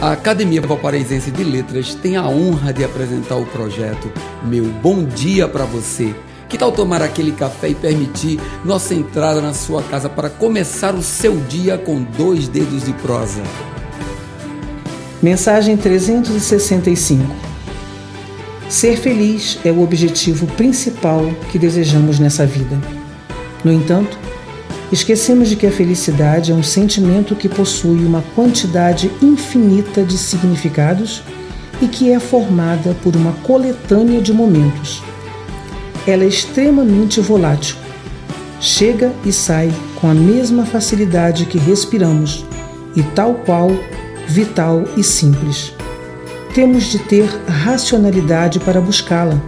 A Academia Valparaísense de Letras tem a honra de apresentar o projeto Meu Bom Dia para Você. Que tal tomar aquele café e permitir nossa entrada na sua casa para começar o seu dia com dois dedos de prosa? Mensagem 365 Ser feliz é o objetivo principal que desejamos nessa vida. No entanto, Esquecemos de que a felicidade é um sentimento que possui uma quantidade infinita de significados e que é formada por uma coletânea de momentos. Ela é extremamente volátil. Chega e sai com a mesma facilidade que respiramos e tal qual vital e simples. Temos de ter racionalidade para buscá-la,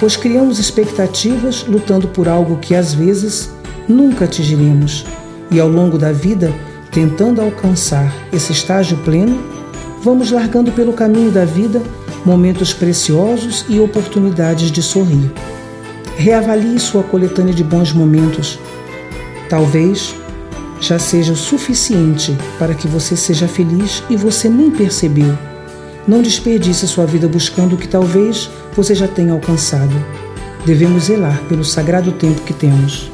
pois criamos expectativas lutando por algo que às vezes nunca atingiremos. E ao longo da vida, tentando alcançar esse estágio pleno, vamos largando pelo caminho da vida momentos preciosos e oportunidades de sorrir. Reavalie sua coletânea de bons momentos. Talvez já seja o suficiente para que você seja feliz e você nem percebeu. Não desperdice sua vida buscando o que talvez você já tenha alcançado. Devemos zelar pelo sagrado tempo que temos